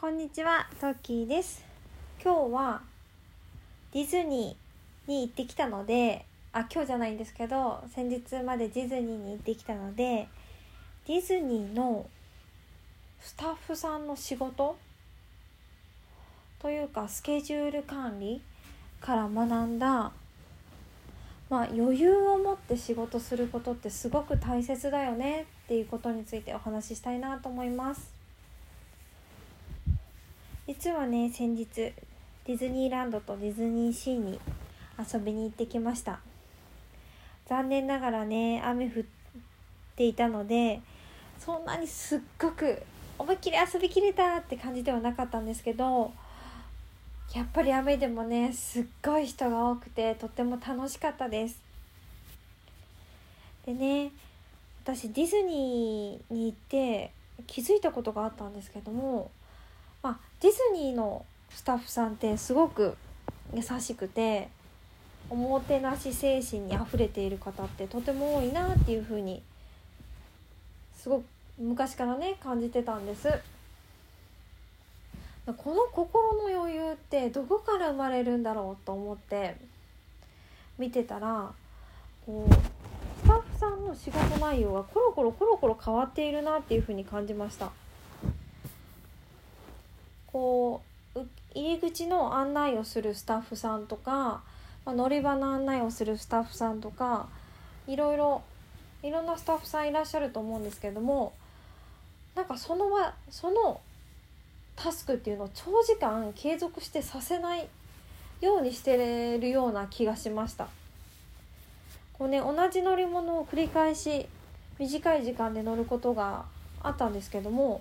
こんにちは、トッキーです。今日はディズニーに行ってきたので、あ、今日じゃないんですけど、先日までディズニーに行ってきたので、ディズニーのスタッフさんの仕事？というかスケジュール管理から学んだまあ、余裕を持って仕事することってすごく大切だよねっていうことについてお話ししたいなと思います実はね先日ディズニーランドとディズニーシーに遊びに行ってきました。残念ながらね雨降っていたのでそんなにすっごく思いっきり遊びきれたって感じではなかったんですけどやっぱり雨でもねすっごい人が多くてとっても楽しかったです。でね私ディズニーに行って気づいたことがあったんですけども、まあ、ディズニーのスタッフさんってすごく優しくておもてなし精神にあふれている方ってとても多いなっていうふうにすごく昔からね感じてたんです。この心の余裕ってどこから生まれるんだろうと思って見てたらこうスタッフさんの仕事内容がコロコロコロコロ変わっているなっていうふうに感じましたこう入り口の案内をするスタッフさんとか、まあ、乗り場の案内をするスタッフさんとかいろいろいろんなスタッフさんいらっしゃると思うんですけどもなんかそのそのタスクっていうのを長時間継続してさせないようにしてるような気がしました。こうね同じ乗り物を繰り返し短い時間で乗ることがあったんですけども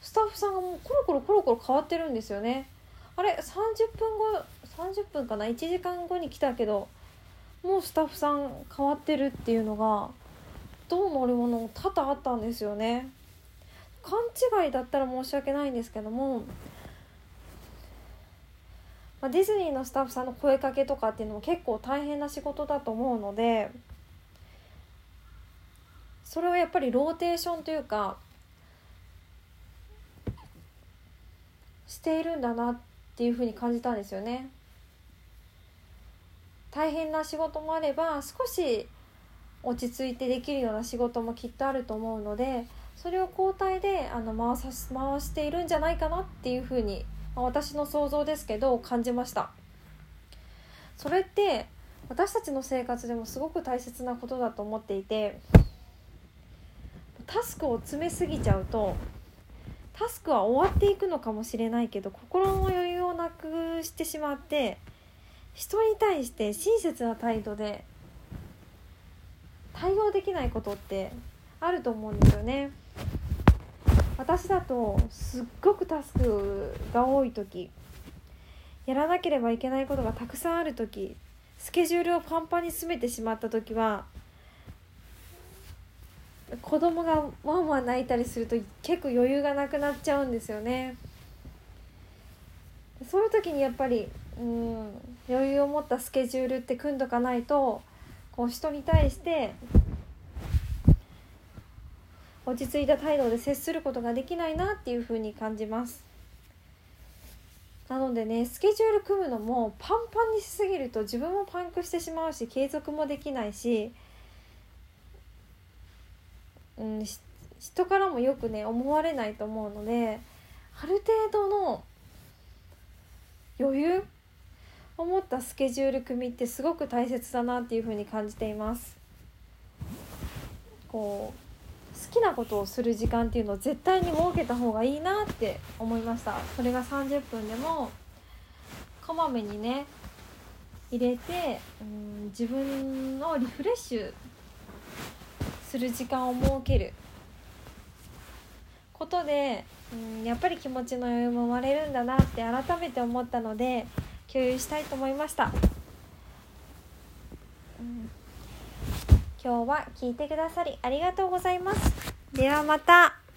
スタッフさんがもうコロコロコロコロ変わってるんですよね。あれ30分後30分かな？1時間後に来たけどもうスタッフさん変わってるっていうのがどの乗り物も多々あったんですよね。勘違いだったら申し訳ないんですけども、まあ、ディズニーのスタッフさんの声かけとかっていうのも結構大変な仕事だと思うのでそれをやっぱりローテーションというかしているんだなっていうふうに感じたんですよね。大変な仕事もあれば少し落ち着いてできるような仕事もきっとあると思うのでそれを交代であの回さ回しているんじゃないかなっていうふうに、まあ、私の想像ですけど感じましたそれって私たちの生活でもすごく大切なことだと思っていてタスクを詰めすぎちゃうとタスクは終わっていくのかもしれないけど心の余裕をなくしてしまって人に対して親切な態度で対応できないことってあると思うんですよね。私だとすっごくタスクが多い時やらなければいけないことがたくさんある時スケジュールをパンパンに詰めてしまった時は子供がワンワン泣いたりすると結構余裕がなくなっちゃうんですよね。そういう時にやっぱりうん余裕を持ったスケジュールって組んどかないとこう人に対して落ち着いた態度で接することができないなっていうふうに感じます。なのでねスケジュール組むのもパンパンにしすぎると自分もパンクしてしまうし継続もできないし、うん、人からもよくね思われないと思うのである程度の余裕を持ったスケジュール組みってすごく大切だなっていうふうに感じています。こう好きなことをする時間っていうのを絶対に設けた方がいいなって思いました。それが30分でもこまめにね入れてうん自分のリフレッシュする時間を設けることでうんやっぱり気持ちの余裕も生まれるんだなって改めて思ったので共有したいと思いました。うん今日は聞いてくださりありがとうございます。ではまた。